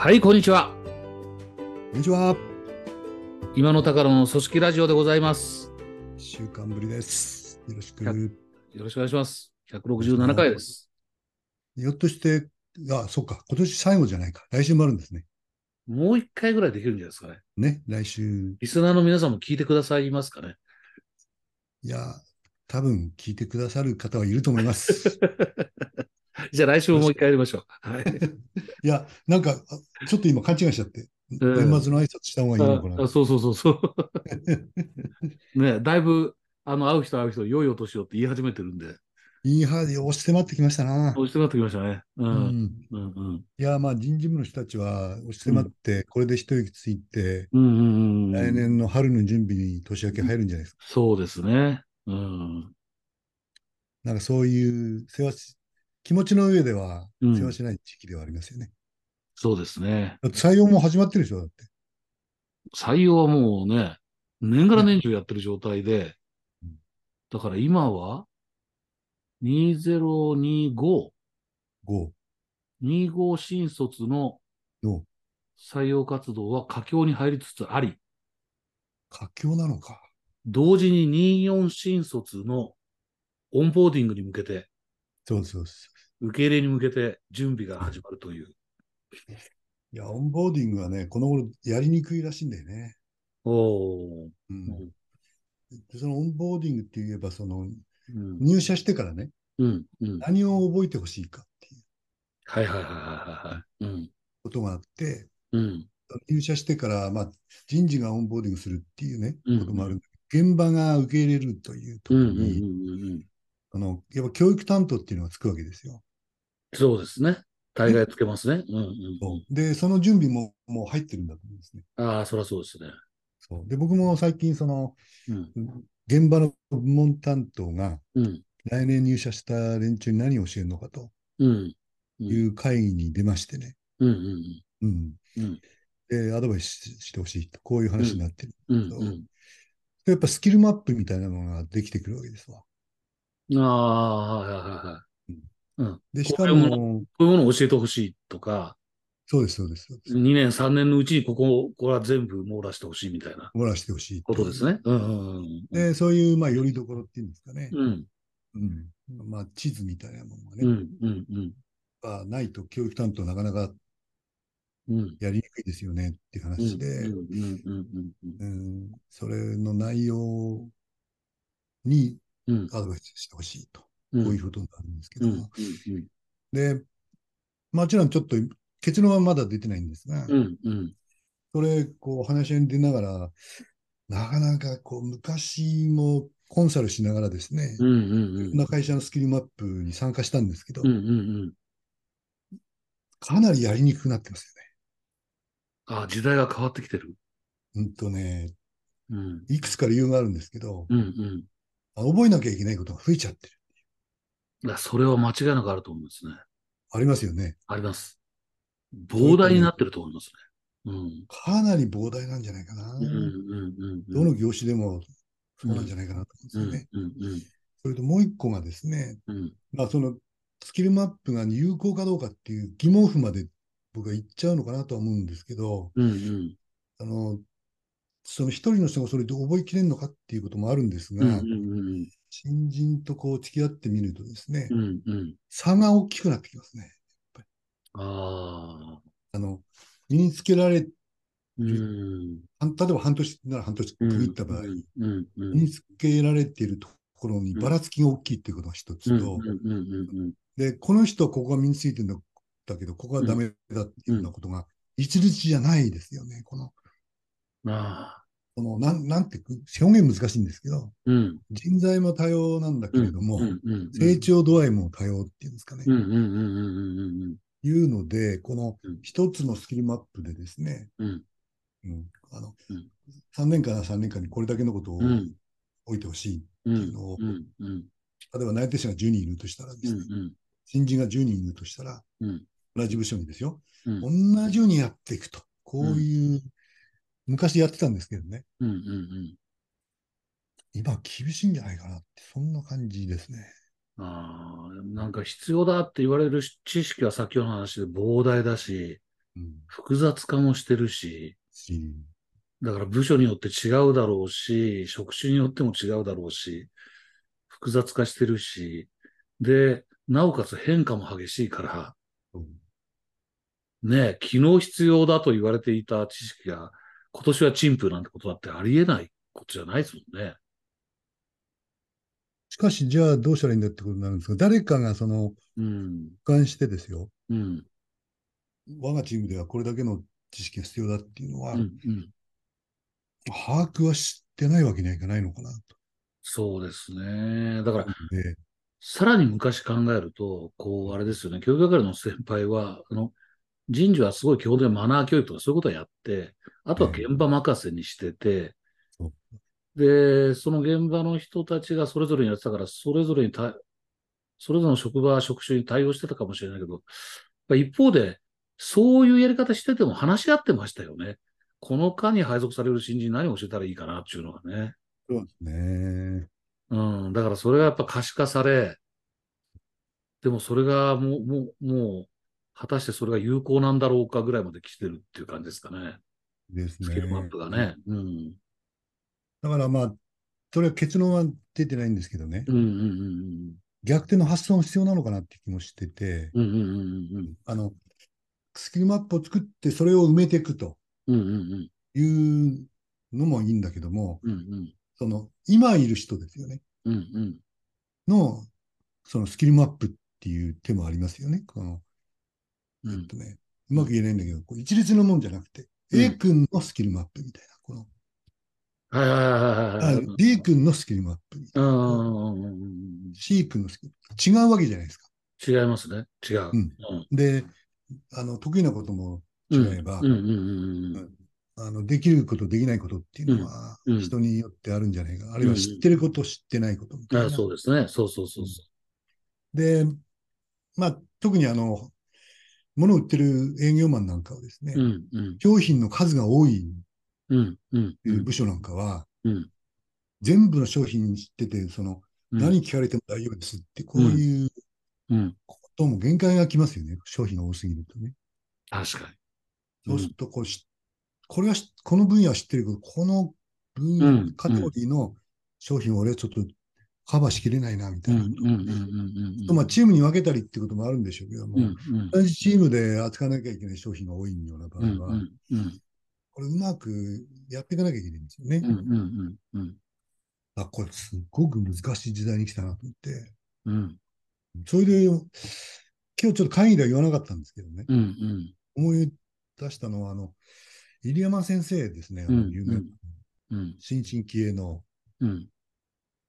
はい、こんにちは。こんにちは。今の宝の組織ラジオでございます。一週間ぶりです。よろしく。よろしくお願いします。167回です。ひょっとして、あ、そうか、今年最後じゃないか。来週もあるんですね。もう一回ぐらいできるんじゃないですかね。ね、来週。リスナーの皆さんも聞いてくださいますかね。いや、多分聞いてくださる方はいると思います。じゃあ来週ももう一回やりましょう。はい。いや、なんか、あちょっと今勘違いしちゃって、うん年末の挨拶した方がいいのかな。そうそうそうそう。ねだいぶ、あの、会う人会う人、良いお年をって言い始めてるんで、いいはず、押し迫ってきましたな。そうしてなってきましたね。う。うんん。うんうん。いや、まあ人事部の人たちは押し迫って、これで一息ついて、うんうんうん。来年の春の準備に年明け入るんじゃないですか。そうですね。うん。なんかそういう世話し、気持ちの上ではうん世話しない時期ではありますよね。そうですね。採用も始まってるでしょ、だって。採用はもうね、年がら年中やってる状態でうん、だから今は、2025、5、25新卒のの採用活動は佳境に入りつつあり、佳境なのか。同時に24新卒のオンボーディングに向けて、そうそうそ受け入れに向けて準備が始まるという。う。いや、オンボーディングはね、この頃やりにくいらしいんだよね。おー。う。うんそのオンボーディングって言えば、そのうん。入社してからね、うん。うん。何を覚えてほしいかっていうはいはいはいはいはいはい。うん。ことがあって、うん。入社してから、まあ、人事がオンボーディングするっていうね、うんこともあるんだけど、現場が受け入れるというと。ころに。あの、やっぱ教育担当っていうのがつくわけですよ。そうですね。大概つけますね。うんうんうん。で、その準備ももう入ってるんだと思うんですね。ああ、そりゃそうですね。そうで、僕も最近、その、うん。現場の部門担当がうん。来年入社した連中に何を教えるのかとうん。うん。いう会議に出ましてね。うん。うん。うん。うん。で、アドバイスししてほしいと、こういう話になってる。うん。そうでやっぱスキルマップみたいなのができてくるわけですわ。うん。ああ、はいはいはいはい。うん。で、しかもこういうものを教えてほしいとか、そうです、そうです、そうです。2年、3年のうちにここ、これは全部網羅してほしいみたいな漏らしてほしいことですね。うんうんうん。で、そういう、まあ、よりどころっていうんですかね。うん。うん。まあ、地図みたいなものがね、うん。うん。うん。まあないと教育担当なかなかうん。やりにくいですよねっていううん。話で、うん。うん。うん。うん、それの内容にうん。アドバイスしてほしいと、うん。こういうことになるんですけうん。ども。うん。で、もちろんちょっと結論はまだ出てないんですが、うん。うん。それ、こう話し合いに出ながら、なかなかこう昔もコンサルしながらですね、うん。うん。いろんな会社のスキルマップに参加したんですけど、うん。うん。かなりやりにくくなってますああ、時代が変わってきてる？よね。うんとね、うん。いくつか理由があるんですけど、うん。うん。あ覚えなきゃいけないことが増えちゃってる。いや、それは間違いなくあると思うんですね。ありますよね。あります。膨大になってると思いますね。うん。かなり膨大なんじゃないかな。うん。うん。うん。どの業種でもそうなんじゃないかなと思うんうん。ですよね。うん。それともう一個がですね、うん。まあそのスキルマップが有効かどうかっていう疑問符まで僕は言っちゃうのかなとは思うんですけど、うん。うん。あの、その一人の人がそれで覚えきれるのかっていうこともあるんですが、うん。うん。新人とこう付き合ってみるとですね、うん。うん。差が大きくなってきますね。ああ。あの、身につけられ、うん。例えば半年なら半年区切った場合、うん。うん。うん。身につけられているところにばらつきが大きいっていうことが一つうん。と、うん。うん。で、この人はここが身についてるんだけど、ここはダメだっていうようなことが一律じゃないですよね。この、ああ。このなん、なんて、表現難しいんですけど、うん。人材も多様なんだけれども、うん。うん。成長度合いも多様っていうんですかね。うん。うん。うん。うん。いうので、このうん一つのスキルマップでですね、うん。うん、あの、うん3年間な3年間にこれだけのことをうん。置いてほしい。うん。っていうのをうん。うん。例えば内定者が10人いるとしたらですね、うん。新人が10人いるとしたら、うん。同じ部署にですよ、うん。同じようにやっていくと。こういう、昔やってたんですけどね、うん。うん。今厳しいんじゃないかなって、そんな感じですね。ああ、なんか必要だって言われる知識は先ほどの話で膨大だし、うん。複雑化もしてるし、し、だから部署によって違うだろうし、職種によっても違うだろうし、複雑化してるし、で、なおかつ変化も激しいから、そうね、昨日必要だと言われていた知識が、今年は陳腐なんてことだってありえないことじゃないですもんね。しかし、じゃあどうしたらいいんだってことになるんですが、誰かがその、うん。俯瞰してですよ、うん。我がチームではこれだけの知識が必要だっていうのは、うん。うん。把握はしてないわけにはいかないのかなと。そうですね。だから、で、さらに昔考えると、こう、あれですよね。教育係の先輩は、あの、人事はすごい基本的にマナー教育とかそういうことをやって、あとは現場任せにしてて、で、その現場の人たちがそれぞれにやってたから、それぞれにた、それぞれの職場、職種に対応してたかもしれないけど、一方で、そういうやり方してても話し合ってましたよね。この課に配属される新人に何を教えたらいいかなっていうのがね。そうですね。うん。だからそれがやっぱ可視化され、でもそれがもう、もう、もう、果たしてそれが有効なんだろうかぐらいまで来てるっていう感じですかね。ですね。スキルマップがね。うん。だからまあ、それは結論は出てないんですけどね、うんうんうん逆転の発想も必要なのかなって気もしてて、うん。うんうんうんうんあの、スキルマップを作ってそれを埋めていくとうん。うんうんいうのもいいんだけども、うん。うんその、今いる人ですよね、うん。うんうん。の、そのスキルマップっていう手もありますよね。この、うんえっとね、うまく言えないんだけど、こう一律のもんじゃなくて、うん A 君のスキルマップみたいな、この、はいはいはいはいはい。あ D 君のスキルマップみたいな、うんうんうんうん C 君のスキル、違うわけじゃないですか。違いますね。違う。うんで、あの、得意なこともうん。違えば、うんうんうんうん。あの、できること、できないことっていうのは人によってあるんじゃないか。あるいは知ってること、知ってないことみたいあな。そうですね。そうそうそうそで、まあ、特にあの、物を売ってる営業マンなんかはですね、う。うんうん。商品の数が多いうんう。部署なんかは、うん全部の商品知ってて、その、うん何聞かれても大丈夫ですって、こういううん。ことも限界がきますよね。商品が多すぎるとね。確かに。そうするとこうし、これはしこの分野は知ってるけど、この分野、うんカテゴリーの商品を俺はちょっとカバーしきれないな、みたうんいなまあ、チームに分けたりってこともあるんでしょうけども、うんうん。同じチームで扱わなきゃいけない商品が多いような場合は、うんうんうん。これうまくやっていかなきゃいけないんですよね。うんうんうんうん。あ、これすっごく難しい時代に来たなと思って。うん。それで、今日ちょっと会議では言わなかったんですけどね、うんうん。思い出したのは、あの、入山先生ですね、あのうん。有名な。うん。新進気鋭の。うん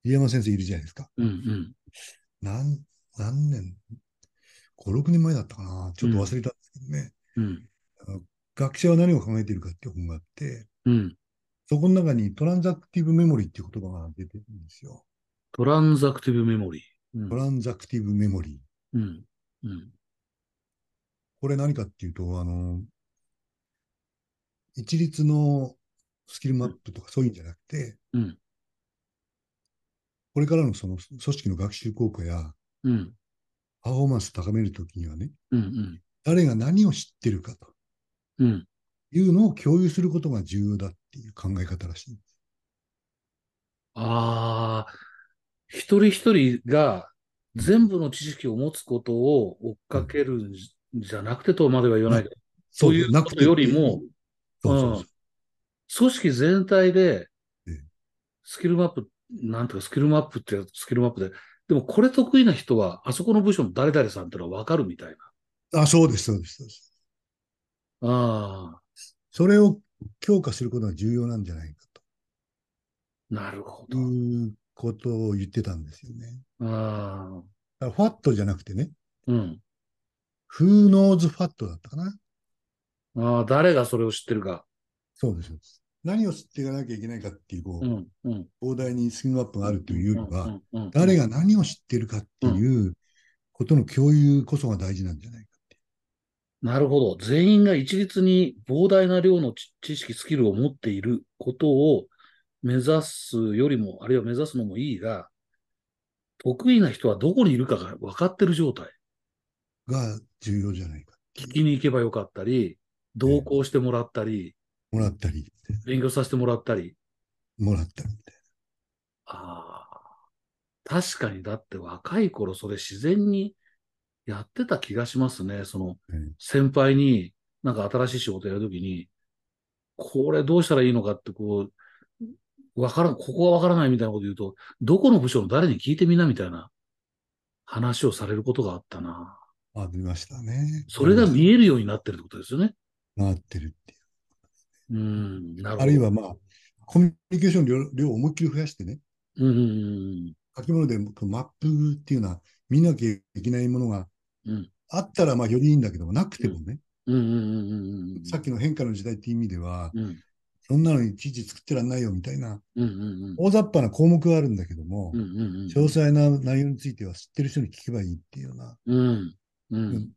入山先生いるじゃないですか。うんうん何、何年、5、6年前だったかな。ちょっと忘れたんですけどね。うん学者は何を考えているかっていう本があって、うんそこの中にトランザクティブメモリーっていう言葉が出てるんですよ。トランザクティブメモリー。うんトランザクティブメモリー。うんうんこれ何かっていうと、あの、一律のスキルマップとかそういうんじゃなくて、うんこれからのその組織の学習効果やうん。パフォーマンスを高めるときにはね、うん誰が何を知ってるかと。うん。いうのを共有することが重要だっていう考え方らしいんです。ああ、一人一人が全部の知識を持つことを追っかけるんじゃなくてとまでは言わないけど、そういうことよりも、そうそうそう。組織全体でええ、スキルマップ、なんとかスキルマップってスキルマップで、でもこれ得意な人は、あそこの部署の誰々さんってのはわかるみたいあ、そうです、そうです、そうです。な。ああ、それを強化することが重要なんじゃないかなるほとど。いうことを言ってたんですよね。ああ、ファットじゃなくてね、うん。Who knows ファットだったかな。ああ、誰がそれを知ってるか。そうです。そうです何を知っていかなきゃいけないかっていう、こう、うん、うん。膨大にスキルマップがあるというよりは、うん、うん、うん誰が何を知っているかっていうことの共有こそが大事なんじゃないかって。なるほど。全員が一律に膨大な量の知知識、スキルを持っていることを目指すよりも、あるいは目指すのもいいが、得意な人はどこにいるかが分かってる状態。が重要じゃないか。聞きに行けばよかったり、同行してもらったり、もらったり、勉強させてもらったり。もらったりみたいああ。確かに、だって若い頃それ自然にやってた気がしますね。その先輩になんか新しい仕事やるときに、これどうしたらいいのかってこう、わからん、ここがわからないみたいなこと言うと、どこの部署の誰に聞いてみなみたいな話をされることがあったな。ありましたね。それが見えるようになってるってことですよね。なってるっていうん、なるほう。ど。あるいはまあ、コミュニケーション量量を思いっきり増やしてね、うん、うん、書き物でマップっていうのは見なきゃいけないものがうん、うん、あったらまあよりいいんだけども、なくてもね、うん、うん、うん、うん、さっきの変化の時代っていう意味では、うん、そんなのに記事作ってらんないよみたいな、うん、うん、大雑把な項目があるんだけども、うん、うん、詳細な内容については知ってる人に聞けばいいっていうような、うん、うん、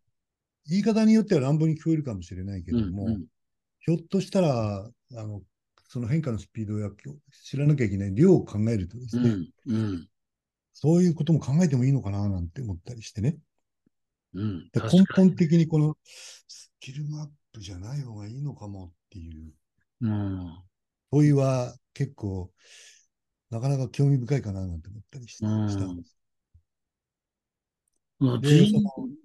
言い方によっては乱暴に聞こえるかもしれないけうん、ども、うん、ひょっとしたら、あの、その変化のスピードや知らなきゃいけない量を考えるとですね、うん、うん、そういうことも考えてもいいのかななんて思ったりしてね。うん、で根本的にこのスキルマップじゃない方がいいのかもっていううん、問いは結構なかなか興味深いかななんて思ったりしてうんしたんです。まあ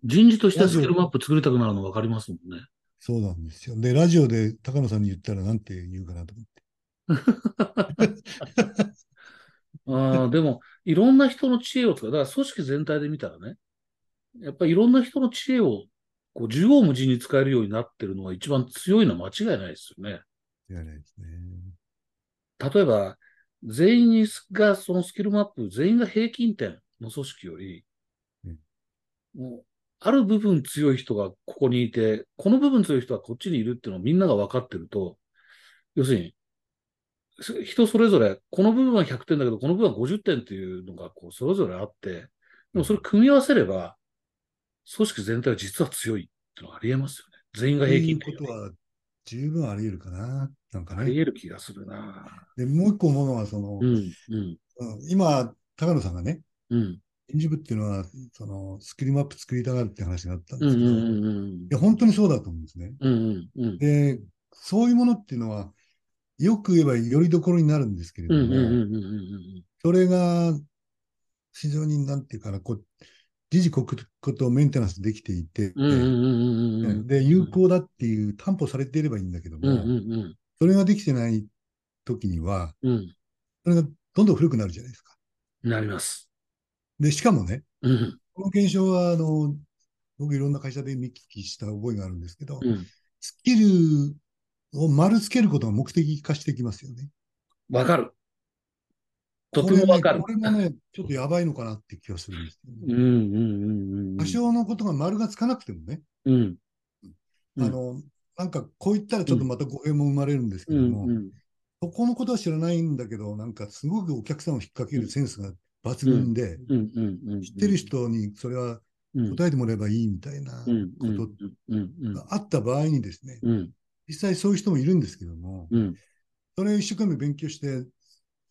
人事としてスキルマップ作りたくなるの分かりますもんね。そうなんですよ。で、ラジオで高野さんに言ったらなんて言うかなと思って。ああ、でも、いろんな人の知恵を使う。だから組織全体で見たらね、やっぱりいろんな人の知恵をこう縦横無尽に使えるようになってるのが一番強いのは間違いないですよね。言わないですね。例えば、全員にがそのスキルマップ、全員が平均点の組織より、うんもうある部分強い人がここにいて、この部分強い人はこっちにいるっていうのをみんなが分かってると、要するに、す人それぞれ、この部分は100点だけど、この部分は50点っていうのがこうそれぞれあって、でもそれ組み合わせれば、組織全体は実は強いっていうのがありえますよね。全員がと平いうことは十分あり得るかな。なんかりありね。える気がするな。で、もう一個思うのは、その、うん、うん、うん今、高野さんがね、うん、人事部っていうのは、その、スキルマップ作りたがるって話があったんうん、うん、ですけど、いうん、や、本当にそうだと思うんですね。うん、うん、うん、で、そういうものっていうのは、よく言えばよりどころになるんですけれどうん、うん、うん、も、うん、うん、それが非常になんていうかな、こう、時々刻々とメンテナンスできていて、うん、うん、うん、うん、うん、で、有効だっていう担保されていればいいんだけどうん、うん、も、うん、それができてない時には、うん、それがどんどん古くなるじゃないですか。なります。で、しかもね、うん、この現象は、あの、僕いろんな会社で見聞きした覚えがあるんですけど、うん、スキルを丸つけることが目的化してきますよね。わかる。とてもわかる。これもね、ちょっとやばいのかなって気がするんですようん、うね。ん、うん、うん。多少のことが丸がつかなくてもね、うん、うんあの、なんかこう言ったらちょっとまた語弊も生まれるんですけうん、ども、うん、そこのことは知らないんだけど、なんかすごくお客さんを引っ掛けるセンスが抜群で。知ってる人にそれはうん、答えてもらえばいいみたいなことがあった場合にですね、うん、実際そういう人もいるんですけども、うん、それを一生懸命勉強して、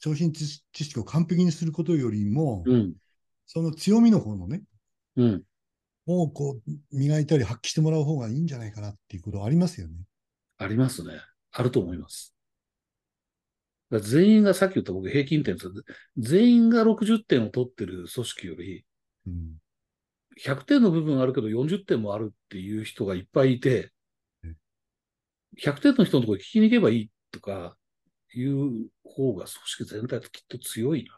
商品知知識を完璧にすることよりも、うん、その強みの方のね、うん。をこう磨いたり発揮してもらう方がいいんじゃないかなっていうことありますよね。ありますね。あると思います。全員がさっき言った僕平均点です全員が60点を取ってる組織より、うん。100点の部分あるけど40点もあるっていう人がいっぱいいてうん、100点の人のところに聞きに行けばいいとかいう方が組織全体ときっと強いな。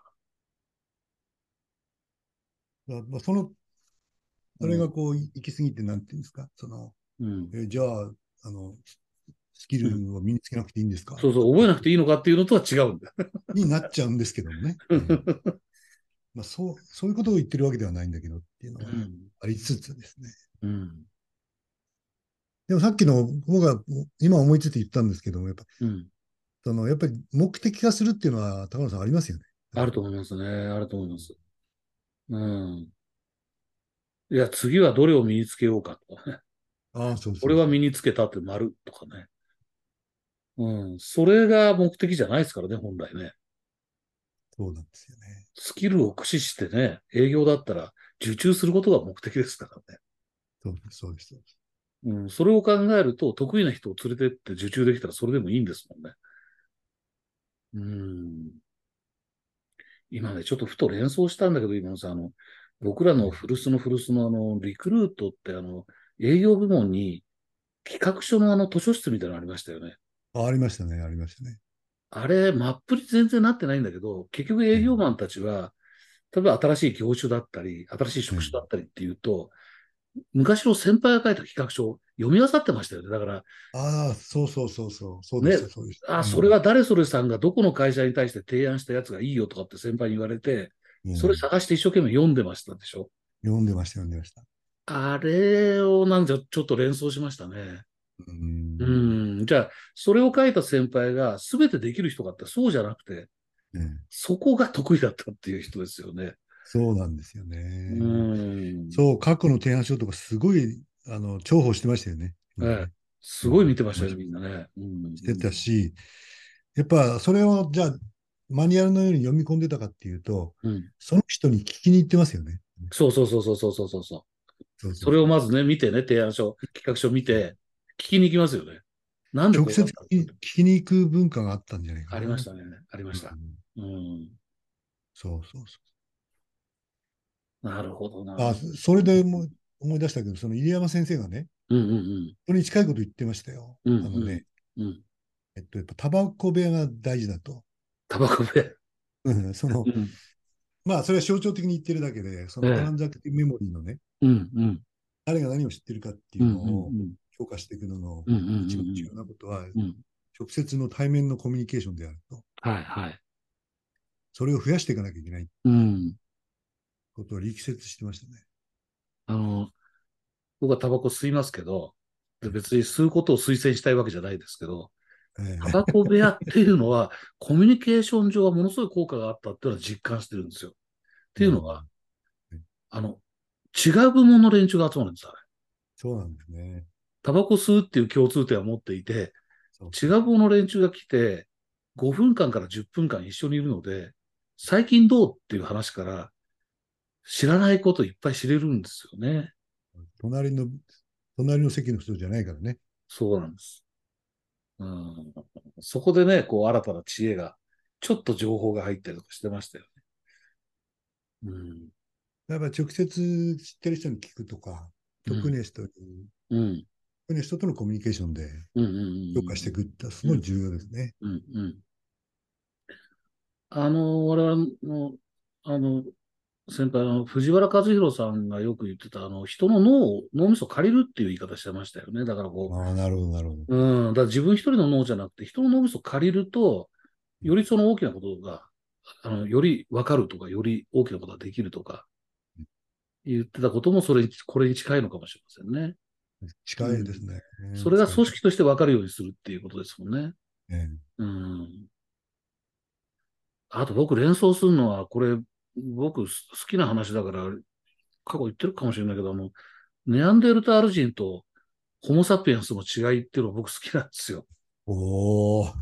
だまあ、その、それがこう、行き過ぎて、なんていうんですか、その、うん。えじゃあ、あの、スキルを身につけなくていいんですか、そうそう、覚えなくていいのかっていうのとは違うんだ。になっちゃうんですけどもね。うんまあ、そう、そういうことを言ってるわけではないんだけどっていうのはうん。ありつつですね。うん。でもさっきの、僕が今思いついて言ったんですけども、やっぱ、うん。その、やっぱり目的化するっていうのは、高野さんありますよね。あると思いますね。あると思います。うん。いや、次はどれを身につけようかとかね。ああ、そうそう。これは身につけたって丸とかね。うん。それが目的じゃないですからね、本来ね。そうなんですよね。スキルを駆使してね、営業だったら受注することが目的ですからね。そうです、そうです。うん、それを考えると、得意な人を連れてって受注できたらそれでもいいんですもんね。うん。今ね、ちょっとふと連想したんだけど、今のさ、あの、僕らの古巣の古巣のあの、リクルートってあの、営業部門に企画書のあの図書室みたいなのありましたよね。あありましたね、ありましたね。あれ、マップに全然なってないんだけど、結局営業マンたちは、例えば新しい業種だったり、新しい職種だったりっていうと、昔の先輩が書いた企画書を読み漁ってましたよね。だから、ああ、そうそうそうそう、そうでした、ねそうでした。あ、それは誰それさんがどこの会社に対して提案したやつがいいよとかって先輩に言われて、うん、それ探して一生懸命読んでましたでしょ？読んでました、読んでました。あれをなんかちょっと連想しましたね。うんうん。じゃあ、それを書いた先輩が全てできる人かってそうじゃなくて、ねそこが得意だったっていう人ですよね。そうなんですようね。ん。そう、過去の提案書とかすごいあの重宝してましたよね。ええすごい見てましたよ、みんなね。うん。してたし、やっぱそれをじゃあマニュアルのように読み込んでたかっていうと、うん。その人に聞きに行ってますよね。そうそうそうそうそうそうそう。そうそれをまずね、見てね、提案書、企画書見て、聞きに行きますよね。なんで直接聞きに行く文化があったんじゃないかな。ありましたね。ありましたう。んうん。そうそうそなるほどな。う。あ、それでも思い出したけど、その入山先生がね、うんうんそれに近いこと言ってましたよ。うんあのね、うん。うん。えっと、やっぱタバコ部屋が大事だと。タバコで。うんそのう、ん。まあ、それは象徴的に言ってるだけで、そのええトランザクティブメモリーのね、うんうん。誰が何を知ってるかっていううんのをうん評価していくのの一番重要なことは、うん。直接の対面のコミュニケーションであると。はいはい。それを増やしていかなきゃいけないうん。ことを力説してましたね。あの、僕はタバコ吸いますけど、で別に吸うことを推薦したいわけじゃないですけど、ええタバコ部屋っていうのは、コミュニケーション上はものすごい効果があったっていうのは実感してるんですよ。っていうのは、うんあの、違う部門の連中が集まるんです、あれ。そうなんですね。タバコ吸うっていう共通点を持っていて、違う部門の連中が来て、5分間から10分間一緒にいるので、最近どうっていう話から、知らないこといっぱい知れるんですよね。隣の、隣の席の人じゃないからね。そうなんです。うん、そこでね、こう新たな知恵が、ちょっと情報が入ったりとかしてましたよね。うん。やっぱ直接知ってる人に聞くとか、得意な人に、うん。得意な人とのコミュニケーションで。評価していくってすごい重要ですね。うんうん。あの、我々の、あの、先輩の藤原和弘さんがよく言ってた、あの、人の脳を、脳みそを借りるっていう言い方してましたよね。だからこああ、なるほど、なるほど。う、うん、だから自分一人の脳じゃなくて、人の脳みそを借りると、よりその大きなことが、あの、より分かるとか、より大きなことができるとか、言ってたことも、それに、これに近いのかもしれませんね。近いですね。それが組織として分かるようにするっていうことですもんね。えうん。あと僕連想するのは、これ、僕好きな話だから、過去言ってるかもしれないけど、あの、ネアンデルタール人とホモ・サピエンスの違いっていうのは僕好きなんですよ。お お、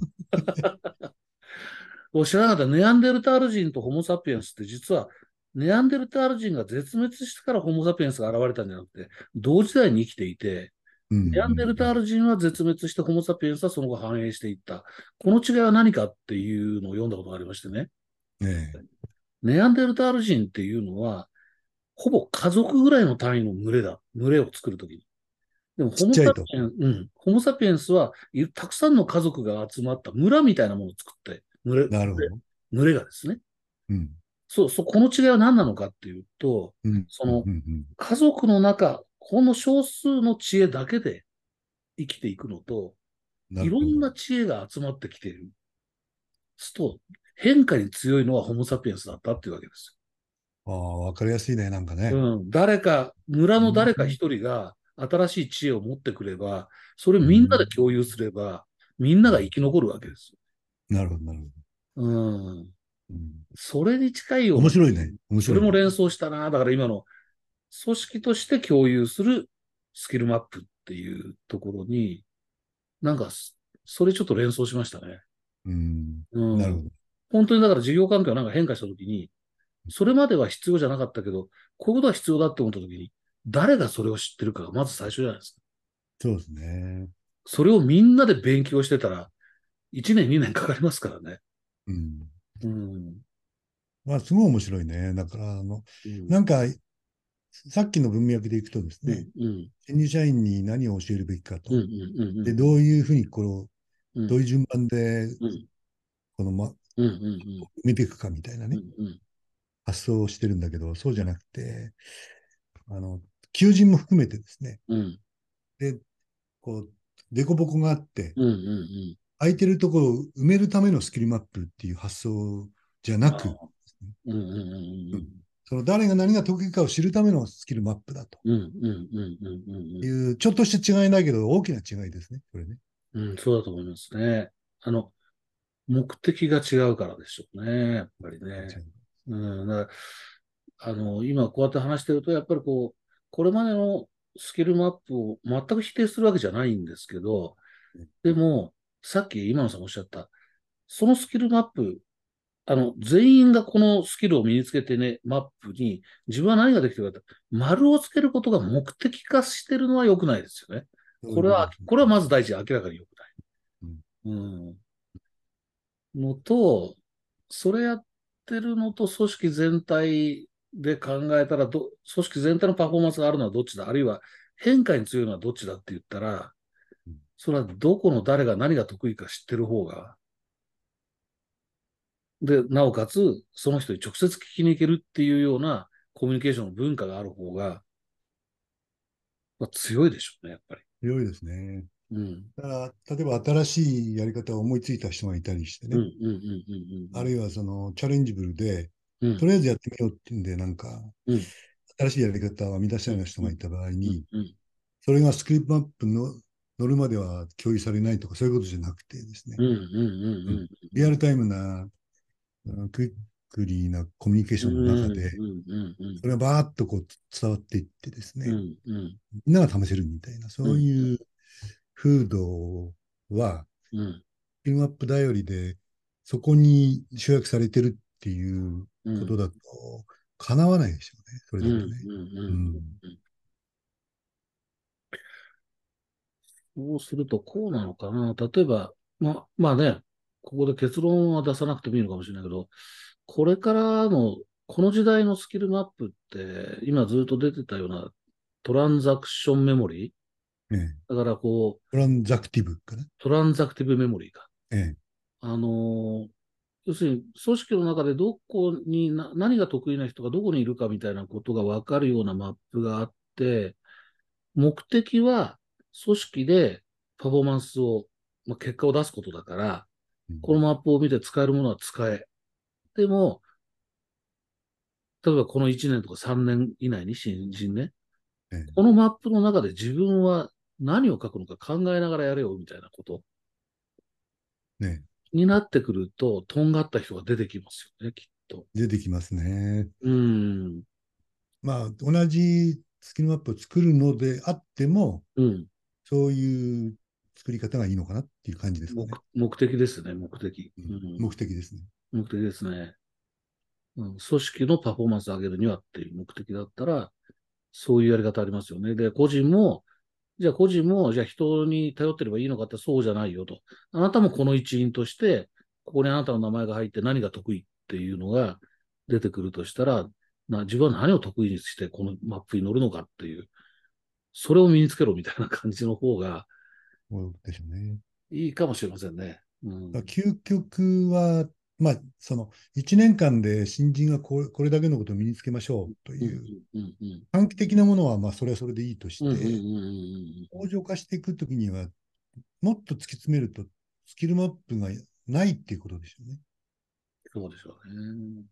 お知らなかった。ネアンデルタール人とホモ・サピエンスって実は、ネアンデルタール人が絶滅してからホモ・サピエンスが現れたんじゃなくて、同時代に生きていて、うんネアンデルタール人は絶滅してホモ・サピエンスはその後繁栄していった。この違いは何かっていうのを読んだことがありましてね。ええネアンデルタール人っていうのは、ほぼ家族ぐらいの単位の群れだ。群れを作るときに。でも、ホモサピエンス、うん。ホモサピエンスはいたくさんの家族が集まった村みたいなものを作って、群れ。群れがですね。うん。そう、そう、この違いは何なのかっていうと、うん。そのうんうん家族の中、ほんの少数の知恵だけで生きていくのと、いろんな知恵が集まってきている。すと、変化に強いのはホモサピエンスだったっていうわけですああ、わかりやすいね、なんかね。よ。うん。誰か、村の誰か一人が新しい知恵を持ってくれば、それみんなで共有すれば、みんなが生き残るわけですなるほど、なるほ。ど。うんそれに近いよ面白いね。面白い。それも連想したな。だから今の組織として共有するスキルマップっていうところに、なんかそ、それちょっと連想しましたね。うん。うん。なるほど。本当にだから事業環境がなんか変化したときに、それまでは必要じゃなかったけど、こういうことは必要だって思ったときに、誰がそれを知ってるかがまず最初じゃないですか。そうですね。それをみんなで勉強してたら、1年、2年かかりますからね。うん。うん。まあ、すごい面白いね。だから、あの、うん。なんか、さっきの文脈でいくとですうんね、うん。新入社員に何を教えるべきかと。うんうんうんで、どういうふうにこれを、うん。どういう順番で、うん。この、ま、うんうん埋めていくかみたいなうんね、うん。発想をしてるんだけど、そうじゃなくて、あの、求人も含めてですね、うん。で、こう、凸凹があって、うんうん空いてるところを埋めるためのスキルマップっていう発想じゃなく、その誰が何が得意かを知るためのスキルマップだとうんうんうんうんうんいう、ちょっとした違いないけど、大きな違いですね、これね。うんうんそうだと思いますね。あの、目的が違うからでしょうね、やっぱりね。うん、だあの、今こうやって話してると、やっぱりこう、これまでのスキルマップを全く否定するわけじゃないんですけど、でも、さっき今野さんおっしゃった、そのスキルマップ、あの、全員がこのスキルを身につけてね、マップに、自分は何ができてるかって、丸をつけることが目的化してるのは良くないですよね。これは、これはまず第一、明らかに良くない。うん。のと、それやってるのと組織全体で考えたらど、組織全体のパフォーマンスがあるのはどっちだ？あるいは変化に強いのはどっちだって言ったらうん、それはどこの誰が何が得意か知ってる方が、で、なおかつ、その人に直接聞きに行けるっていうようなコミュニケーションの文化がある方が、まあ、強いでしょうね、やっぱり。強いですね。うん。だから、例えば新しいやり方を思いついた人がいたりしてうん、うね、ん、うん、うん。あるいはそのチャレンジブルで、うん、とりあえずやってみようっていうんで、なんか、うん新しいやり方を編み出したような人がいた場合に、うん、それがスクリプトマップの乗るまでは共有されないとか、そういうことじゃなくてですね。リアルタイムな、うん quickly なコミュニケーションの中で、それがバーッとこう伝わっていってですね、うん、うん、みんなが試せるみたいな、そういう風土は、うん、ピンアップ頼りで、そこに集約されてるっていううん。ことだと、叶わないでしょうね、それうん、だとね。うん、ううんん。そうすると、こうなのかな。例えば、ま、まあね、ここで結論は出さなくてもいいのかもしれないけど、これからの、この時代のスキルマップって、今ずっと出てたようなトランザクションメモリーねだからこう、トランザクティブかな。トランザクティブメモリーか。ええあのー要するに、組織の中でどこにな、何が得意な人がどこにいるかみたいなことが分かるようなマップがあって、目的は組織でパフォーマンスを、まあ、結果を出すことだから、うんこのマップを見て使えるものは使え。でも、例えばこの1年とか3年以内に新人ね、ええこのマップの中で自分は何を書くのか考えながらやれよみたいなことねになってくると、とんがった人が出てきますよね、きっと。出てきますね。うん。まあ、同じスキルマップを作るのであっても、うん。そういう作り方がいいのかなっていう感じですかね目。目的ですね、目的。目的ですね。目的ですね、うん。組織のパフォーマンスを上げるにはっていう目的だったら、そういうやり方ありますよね。で、個人も、じゃあ個人も、じゃあ人に頼ってればいいのかってそうじゃないよと。あなたもこの一員として、ここにあなたの名前が入って何が得意っていうのが出てくるとしたら、な自分は何を得意にしてこのマップに乗るのかっていう、それを身につけろみたいな感じの方がそうでしょうね。いいかもしれませんね。うん。究極は、まあ、その1年間で新人がこれこれだけのことを身につけましょうとうんいう、短期的なものはまあそれはそれでいいとして、うん向上化していくときには、もっと突き詰めると、スキルマップがないっていうことでしょうね。そうでしょうね。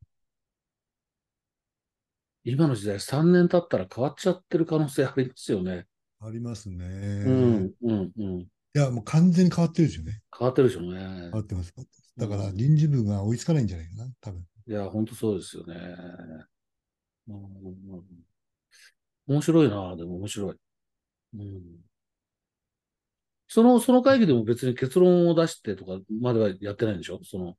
今の時代3年経ったら変わっちゃってる可能性ありますよね。ありますね。うん、うん、うん。いや、もう完全に変わってるですよね。変わってるでしょうね変わ。ってます。だからうん人事部が追いつかないんじゃないかな、多分。いや、本当そうですよね。うん面白いな、でも面白い。うん。その、その会議でも別に結論を出してとかまではやってないんでしょ？その、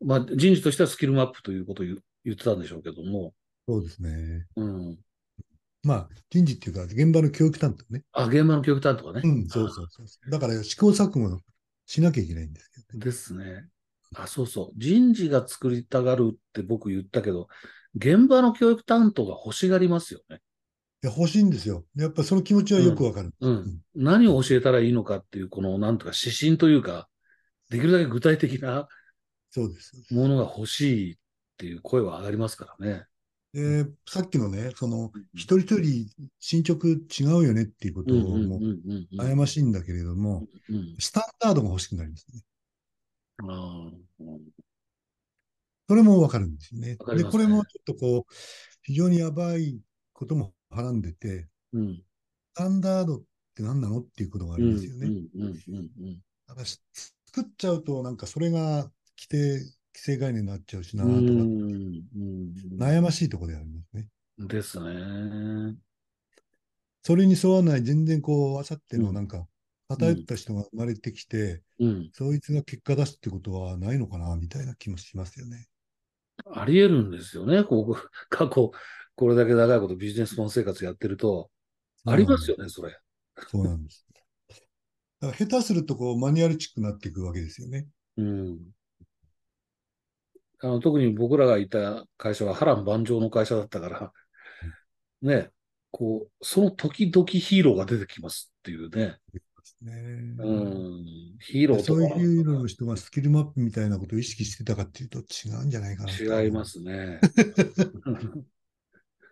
まあ人事としてはスキルマップということを言ってたんでしょうけども、そうですね。うん。まあ、人事っていうか、現場の教育担当ね。あ、現場の教育担当がね。うん、そうそうそう。だから試行錯誤しなきゃいけないんですけどね。ですね。あ、そうそう。人事が作りたがるって僕言ったけど、現場の教育担当が欲しがりますよね。いや、欲しいんですよ。やっぱその気持ちはよくわかる。うん。何を教えたらいいのかっていう、この、なんとか指針というか、できるだけ具体的なそうです。ものが欲しいっていう声は上がりますからね。で、さっきのね、そのうん、一人一人進捗違うよねっていうことうんうんもう悩ましいんだけれども、うんスタンダードが欲しくなりますね。あそれもわかるんですよね。ねこれもちょっとこう、非常にやばいこともはらんでて、うんスタンダードって何なのっていうことがあうんりますよね。うんうんうんだからし作っちゃうと、なんかそれが規定、規制概念になっちゃうしなとか、悩ましいところでありますね。うんですね。それに沿わない、全然こう、あさってうんのなんか、偏った人が生まれてきて、うん。そいつが結果出すってことはないのかな、みたいな気もしますよね。あり得るんですよね。こう過去、これだけ長いことビジネスマン生活やってると、ありますよね、それ。そうなんです。だから下手するとこうマニュアルチックになっていくわけですよね。うん。あの特に僕らがいた会社は波乱万丈の会社だったから、ね、こう、その時々ヒーローが出てきますっていうね。ねうん。ヒーローとそういうかヒーローの人がスキルマップみたいなことを意識してたかっていうと違うんじゃないかなと。違いますね。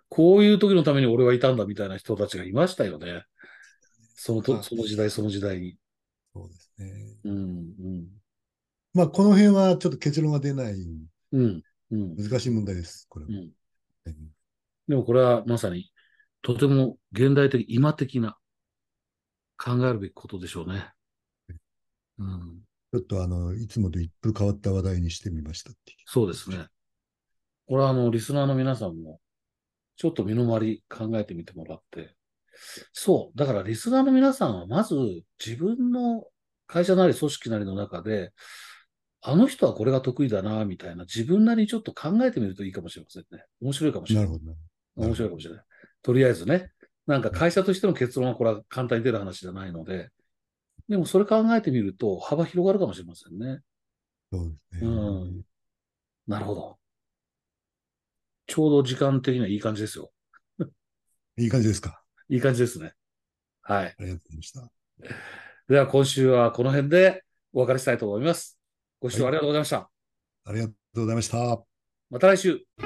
こういう時のために俺はいたんだみたいな人たちがいましたよね。そのと、あその時代その時代に。そうですね。うん、うん。まあ、この辺はちょっと結論が出ないうん、うん、難しい問題です。これはうん。うんでもこれはまさにとても現代的、今的な考えるべきことでしょうね。うん、ちょっとあの、いつもと一風変わった話題にしてみましたって。そうですね。これはあの、リスナーの皆さんも、ちょっと身の回り考えてみてもらって。そう。だからリスナーの皆さんはまず自分の会社なり組織なりの中で、あの人はこれが得意だな、みたいな自分なりにちょっと考えてみるといいかもしれませんね。面白いかもしれない。なるほどな。面白いかもしれない。とりあえずね。なんか会社としての結論はこれは簡単に出る話じゃないので、でもそれ考えてみると幅広がるかもしれませんね。そうですね。うんなるほど。ちょうど時間的にはいい感じですよ。いい感じですか？いい感じですね。はい。ありがとうございました。では今週はこの辺でお別れしたいと思います。ご視聴ありがとうございました。ありがとうございました。また来週。